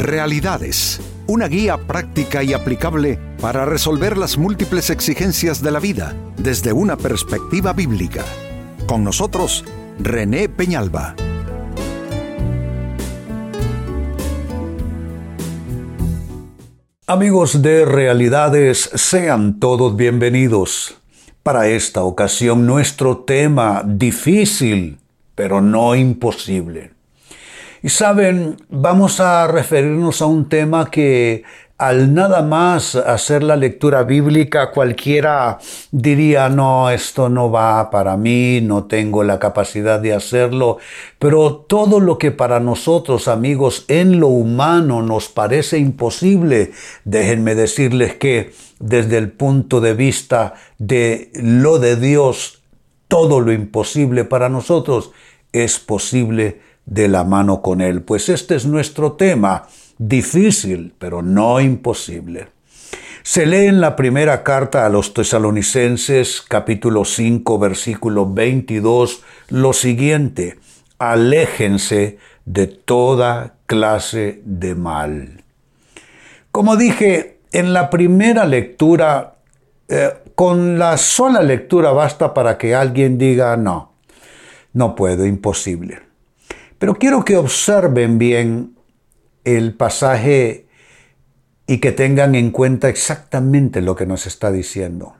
Realidades, una guía práctica y aplicable para resolver las múltiples exigencias de la vida desde una perspectiva bíblica. Con nosotros, René Peñalba. Amigos de Realidades, sean todos bienvenidos. Para esta ocasión nuestro tema difícil, pero no imposible. Y saben, vamos a referirnos a un tema que al nada más hacer la lectura bíblica cualquiera diría, no, esto no va para mí, no tengo la capacidad de hacerlo, pero todo lo que para nosotros amigos en lo humano nos parece imposible, déjenme decirles que desde el punto de vista de lo de Dios, todo lo imposible para nosotros es posible de la mano con Él. Pues este es nuestro tema, difícil, pero no imposible. Se lee en la primera carta a los tesalonicenses capítulo 5 versículo 22 lo siguiente, aléjense de toda clase de mal. Como dije, en la primera lectura, eh, con la sola lectura basta para que alguien diga no, no puedo, imposible. Pero quiero que observen bien el pasaje y que tengan en cuenta exactamente lo que nos está diciendo.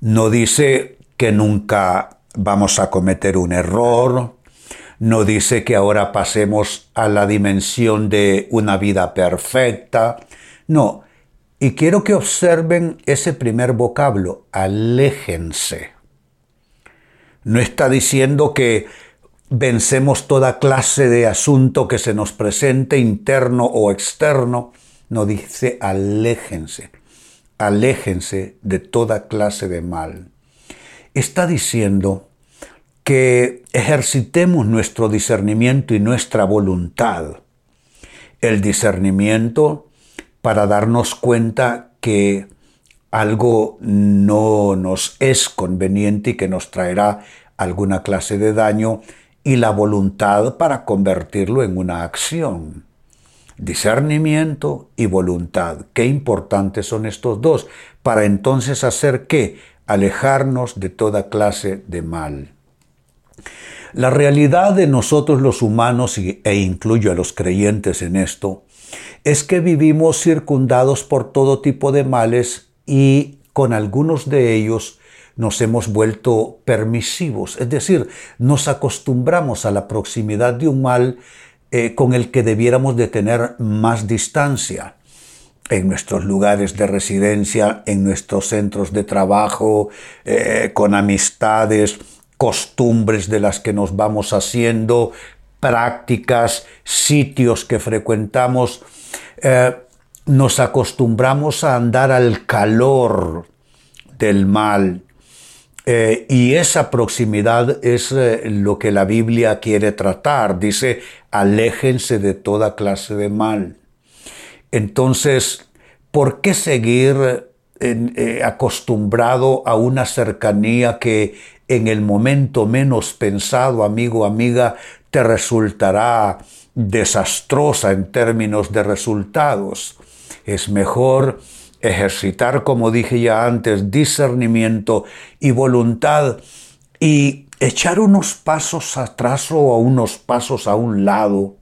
No dice que nunca vamos a cometer un error, no dice que ahora pasemos a la dimensión de una vida perfecta, no. Y quiero que observen ese primer vocablo, aléjense. No está diciendo que vencemos toda clase de asunto que se nos presente, interno o externo, no dice aléjense, aléjense de toda clase de mal. Está diciendo que ejercitemos nuestro discernimiento y nuestra voluntad. El discernimiento para darnos cuenta que algo no nos es conveniente y que nos traerá alguna clase de daño y la voluntad para convertirlo en una acción. Discernimiento y voluntad. Qué importantes son estos dos para entonces hacer qué? Alejarnos de toda clase de mal. La realidad de nosotros los humanos, e incluyo a los creyentes en esto, es que vivimos circundados por todo tipo de males y con algunos de ellos nos hemos vuelto permisivos, es decir, nos acostumbramos a la proximidad de un mal eh, con el que debiéramos de tener más distancia en nuestros lugares de residencia, en nuestros centros de trabajo, eh, con amistades, costumbres de las que nos vamos haciendo, prácticas, sitios que frecuentamos. Eh, nos acostumbramos a andar al calor del mal, eh, y esa proximidad es eh, lo que la Biblia quiere tratar. Dice, aléjense de toda clase de mal. Entonces, ¿por qué seguir eh, acostumbrado a una cercanía que en el momento menos pensado, amigo, amiga, te resultará desastrosa en términos de resultados? Es mejor ejercitar, como dije ya antes, discernimiento y voluntad y echar unos pasos atrás o unos pasos a un lado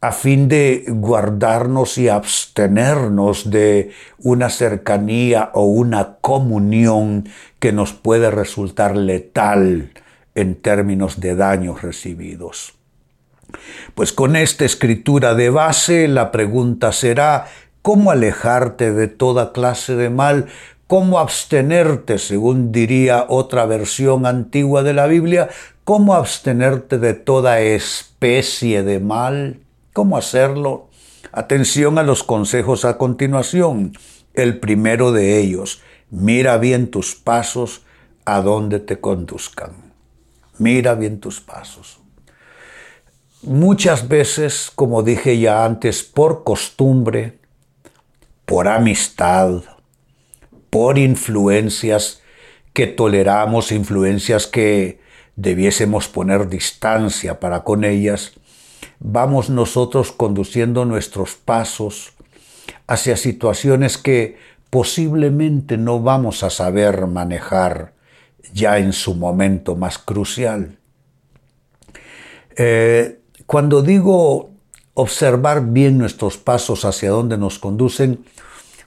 a fin de guardarnos y abstenernos de una cercanía o una comunión que nos puede resultar letal en términos de daños recibidos. Pues con esta escritura de base la pregunta será, cómo alejarte de toda clase de mal, cómo abstenerte, según diría otra versión antigua de la Biblia, cómo abstenerte de toda especie de mal, cómo hacerlo. Atención a los consejos a continuación. El primero de ellos, mira bien tus pasos a donde te conduzcan. Mira bien tus pasos. Muchas veces, como dije ya antes, por costumbre, por amistad, por influencias que toleramos, influencias que debiésemos poner distancia para con ellas, vamos nosotros conduciendo nuestros pasos hacia situaciones que posiblemente no vamos a saber manejar ya en su momento más crucial. Eh, cuando digo observar bien nuestros pasos hacia dónde nos conducen,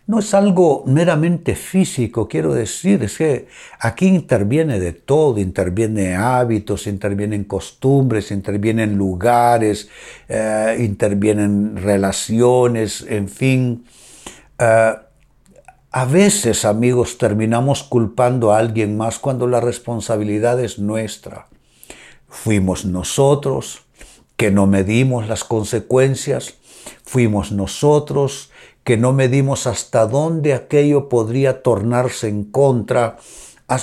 no es algo meramente físico, quiero decir, es que aquí interviene de todo, interviene hábitos, intervienen costumbres, intervienen lugares, eh, intervienen relaciones, en fin. Eh, a veces, amigos, terminamos culpando a alguien más cuando la responsabilidad es nuestra. Fuimos nosotros que no medimos las consecuencias, fuimos nosotros que no medimos hasta dónde aquello podría tornarse en contra,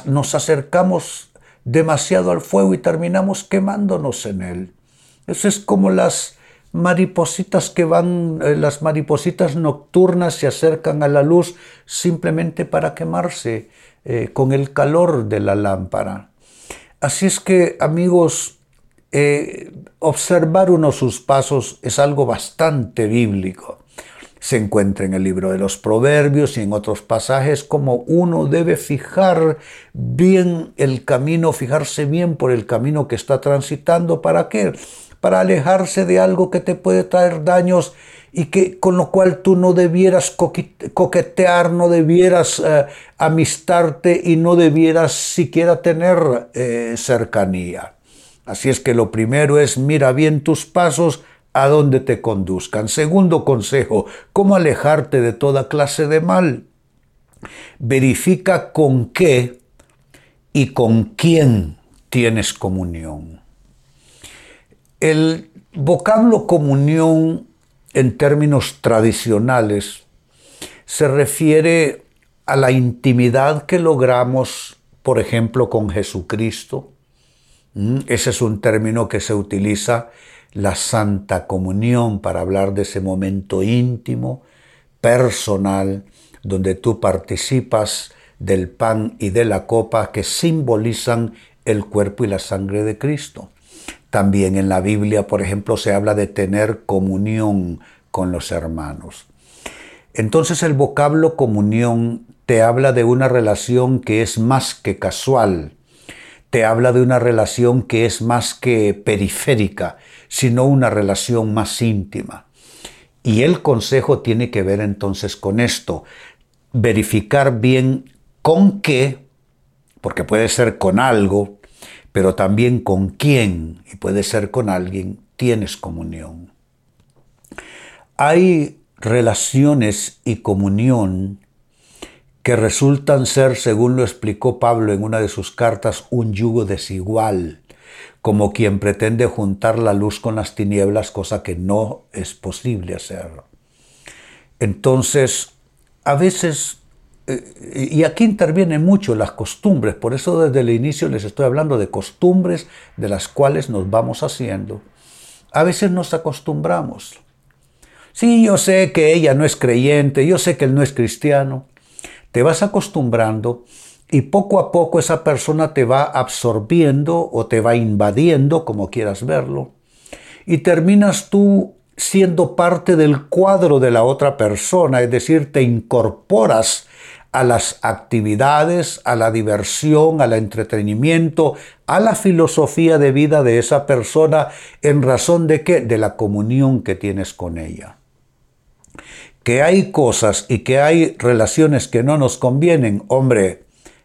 nos acercamos demasiado al fuego y terminamos quemándonos en él. Eso es como las maripositas que van, eh, las maripositas nocturnas se acercan a la luz simplemente para quemarse eh, con el calor de la lámpara. Así es que, amigos, eh, observar uno sus pasos es algo bastante bíblico. Se encuentra en el libro de los Proverbios y en otros pasajes como uno debe fijar bien el camino, fijarse bien por el camino que está transitando. ¿Para qué? Para alejarse de algo que te puede traer daños y que con lo cual tú no debieras coquetear, no debieras eh, amistarte y no debieras siquiera tener eh, cercanía. Así es que lo primero es mira bien tus pasos a dónde te conduzcan. Segundo consejo, cómo alejarte de toda clase de mal. Verifica con qué y con quién tienes comunión. El vocablo comunión en términos tradicionales se refiere a la intimidad que logramos, por ejemplo, con Jesucristo. Mm, ese es un término que se utiliza la Santa Comunión para hablar de ese momento íntimo, personal, donde tú participas del pan y de la copa que simbolizan el cuerpo y la sangre de Cristo. También en la Biblia, por ejemplo, se habla de tener comunión con los hermanos. Entonces el vocablo comunión te habla de una relación que es más que casual, te habla de una relación que es más que periférica, sino una relación más íntima. Y el consejo tiene que ver entonces con esto, verificar bien con qué, porque puede ser con algo, pero también con quién, y puede ser con alguien, tienes comunión. Hay relaciones y comunión que resultan ser, según lo explicó Pablo en una de sus cartas, un yugo desigual, como quien pretende juntar la luz con las tinieblas, cosa que no es posible hacer. Entonces, a veces, eh, y aquí intervienen mucho las costumbres, por eso desde el inicio les estoy hablando de costumbres de las cuales nos vamos haciendo. A veces nos acostumbramos. Sí, yo sé que ella no es creyente, yo sé que él no es cristiano, te vas acostumbrando y poco a poco esa persona te va absorbiendo o te va invadiendo, como quieras verlo, y terminas tú siendo parte del cuadro de la otra persona, es decir, te incorporas a las actividades, a la diversión, al entretenimiento, a la filosofía de vida de esa persona en razón de qué? De la comunión que tienes con ella que hay cosas y que hay relaciones que no nos convienen, hombre,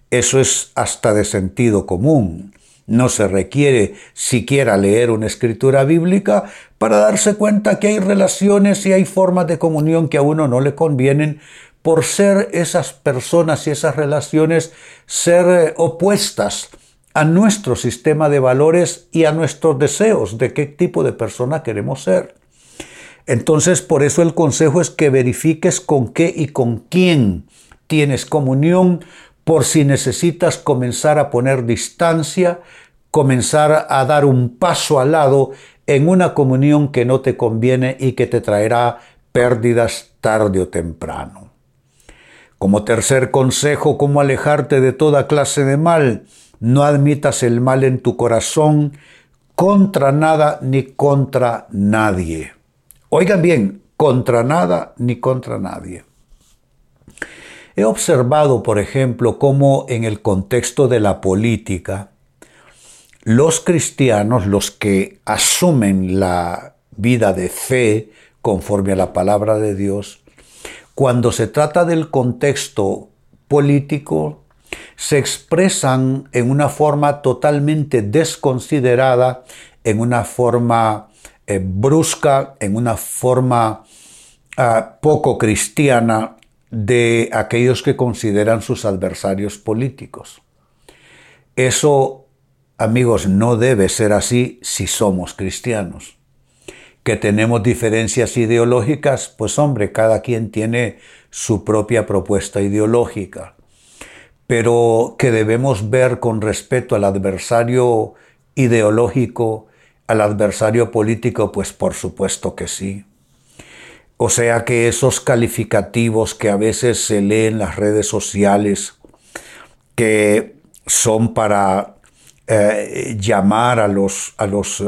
eso es hasta de sentido común. No se requiere siquiera leer una escritura bíblica para darse cuenta que hay relaciones y hay formas de comunión que a uno no le convienen por ser esas personas y esas relaciones ser eh, opuestas a nuestro sistema de valores y a nuestros deseos de qué tipo de persona queremos ser. Entonces, por eso el consejo es que verifiques con qué y con quién tienes comunión, por si necesitas comenzar a poner distancia, comenzar a dar un paso al lado en una comunión que no te conviene y que te traerá pérdidas tarde o temprano. Como tercer consejo, cómo alejarte de toda clase de mal, no admitas el mal en tu corazón, contra nada ni contra nadie. Oigan bien, contra nada ni contra nadie. He observado, por ejemplo, cómo en el contexto de la política, los cristianos, los que asumen la vida de fe conforme a la palabra de Dios, cuando se trata del contexto político, se expresan en una forma totalmente desconsiderada, en una forma eh, brusca, en una forma ah, poco cristiana de aquellos que consideran sus adversarios políticos. Eso, amigos, no debe ser así si somos cristianos. Que tenemos diferencias ideológicas, pues hombre, cada quien tiene su propia propuesta ideológica pero que debemos ver con respeto al adversario ideológico, al adversario político, pues por supuesto que sí. O sea que esos calificativos que a veces se leen en las redes sociales, que son para eh, llamar a los, a los eh,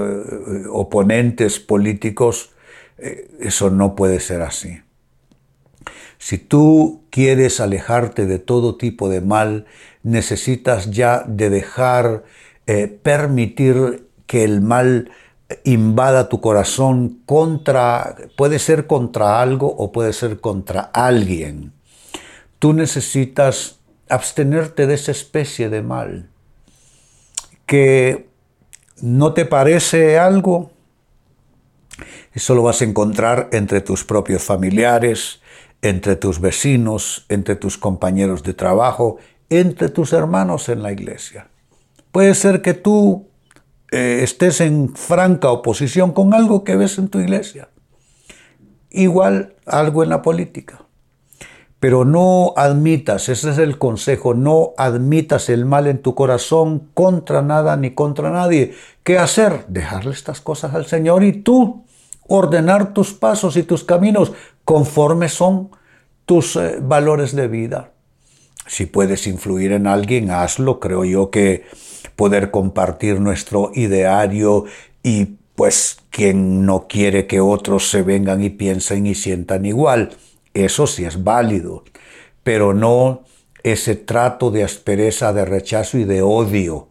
oponentes políticos, eh, eso no puede ser así. Si tú quieres alejarte de todo tipo de mal, necesitas ya de dejar, permitir que el mal invada tu corazón contra, puede ser contra algo o puede ser contra alguien. Tú necesitas abstenerte de esa especie de mal. Que no te parece algo, eso lo vas a encontrar entre tus propios familiares, entre tus vecinos, entre tus compañeros de trabajo, entre tus hermanos en la iglesia. Puede ser que tú eh, estés en franca oposición con algo que ves en tu iglesia. Igual algo en la política. Pero no admitas, ese es el consejo, no admitas el mal en tu corazón contra nada ni contra nadie. ¿Qué hacer? Dejarle estas cosas al Señor y tú ordenar tus pasos y tus caminos conforme son tus eh, valores de vida. Si puedes influir en alguien, hazlo. Creo yo que poder compartir nuestro ideario y pues quien no quiere que otros se vengan y piensen y sientan igual, eso sí es válido, pero no ese trato de aspereza, de rechazo y de odio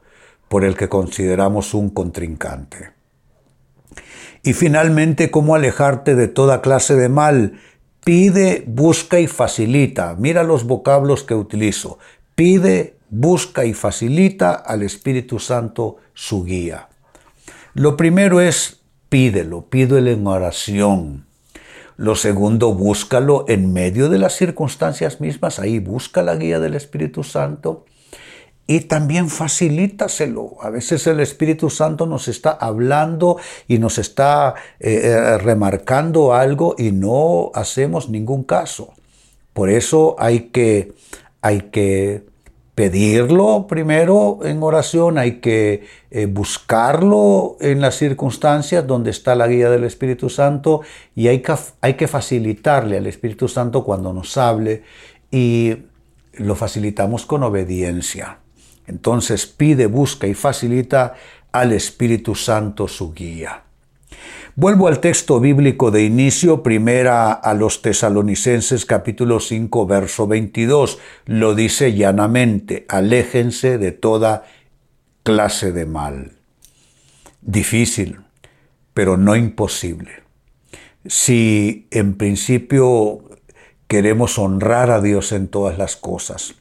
por el que consideramos un contrincante. Y finalmente, cómo alejarte de toda clase de mal. Pide, busca y facilita. Mira los vocablos que utilizo. Pide, busca y facilita al Espíritu Santo su guía. Lo primero es pídelo, pídelo en oración. Lo segundo, búscalo en medio de las circunstancias mismas. Ahí busca la guía del Espíritu Santo y también facilítaselo. A veces el Espíritu Santo nos está hablando y nos está eh, eh, remarcando algo y no hacemos ningún caso. Por eso hay que, hay que pedirlo primero en oración, hay que eh, buscarlo en las circunstancias donde está la guía del Espíritu Santo y hay que, hay que facilitarle al Espíritu Santo cuando nos hable y lo facilitamos con obediencia. Entonces pide, busca y facilita al Espíritu Santo su guía. Vuelvo al texto bíblico de inicio, primera a los tesalonicenses capítulo 5 verso 22. Lo dice llanamente, aléjense de toda clase de mal. Difícil, pero no imposible. Si en principio queremos honrar a Dios en todas las cosas,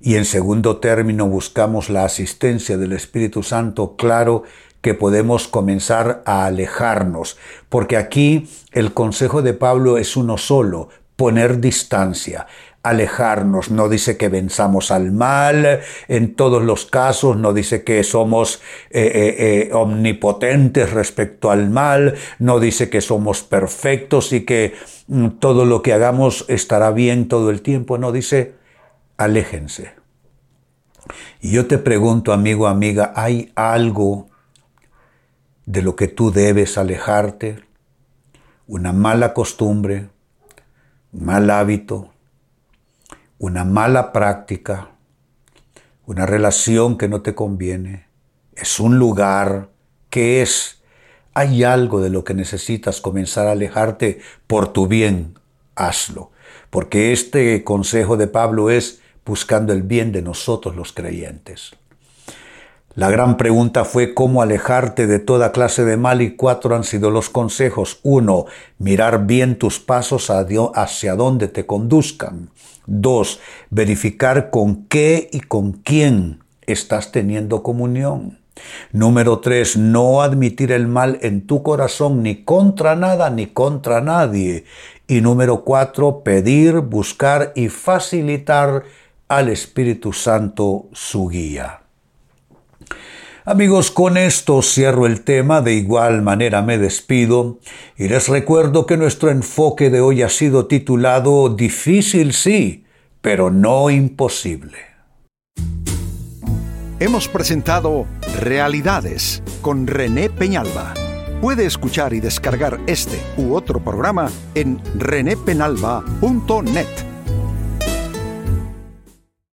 y en segundo término buscamos la asistencia del Espíritu Santo, claro que podemos comenzar a alejarnos, porque aquí el consejo de Pablo es uno solo, poner distancia, alejarnos. No dice que venzamos al mal en todos los casos, no dice que somos eh, eh, eh, omnipotentes respecto al mal, no dice que somos perfectos y que mm, todo lo que hagamos estará bien todo el tiempo, no dice aléjense. Y yo te pregunto, amigo, amiga, ¿hay algo de lo que tú debes alejarte? Una mala costumbre, un mal hábito, una mala práctica, una relación que no te conviene. Es un lugar, ¿Qué es? ¿Hay algo de lo que necesitas comenzar a alejarte por tu bien? Hazlo. Porque este consejo de Pablo es buscando el bien de nosotros los creyentes. La gran pregunta fue cómo alejarte de toda clase de mal y cuatro han sido los consejos. Uno, mirar bien tus pasos hacia dónde te conduzcan. Dos, verificar con qué y con quién estás teniendo comunión. Número tres, no admitir el mal en tu corazón ni contra nada ni contra nadie. Y número cuatro, pedir, buscar y facilitar al Espíritu Santo su guía. Amigos, con esto cierro el tema, de igual manera me despido y les recuerdo que nuestro enfoque de hoy ha sido titulado Difícil sí, pero no imposible. Hemos presentado Realidades con René Peñalba. Puede escuchar y descargar este u otro programa en renépenalba.net.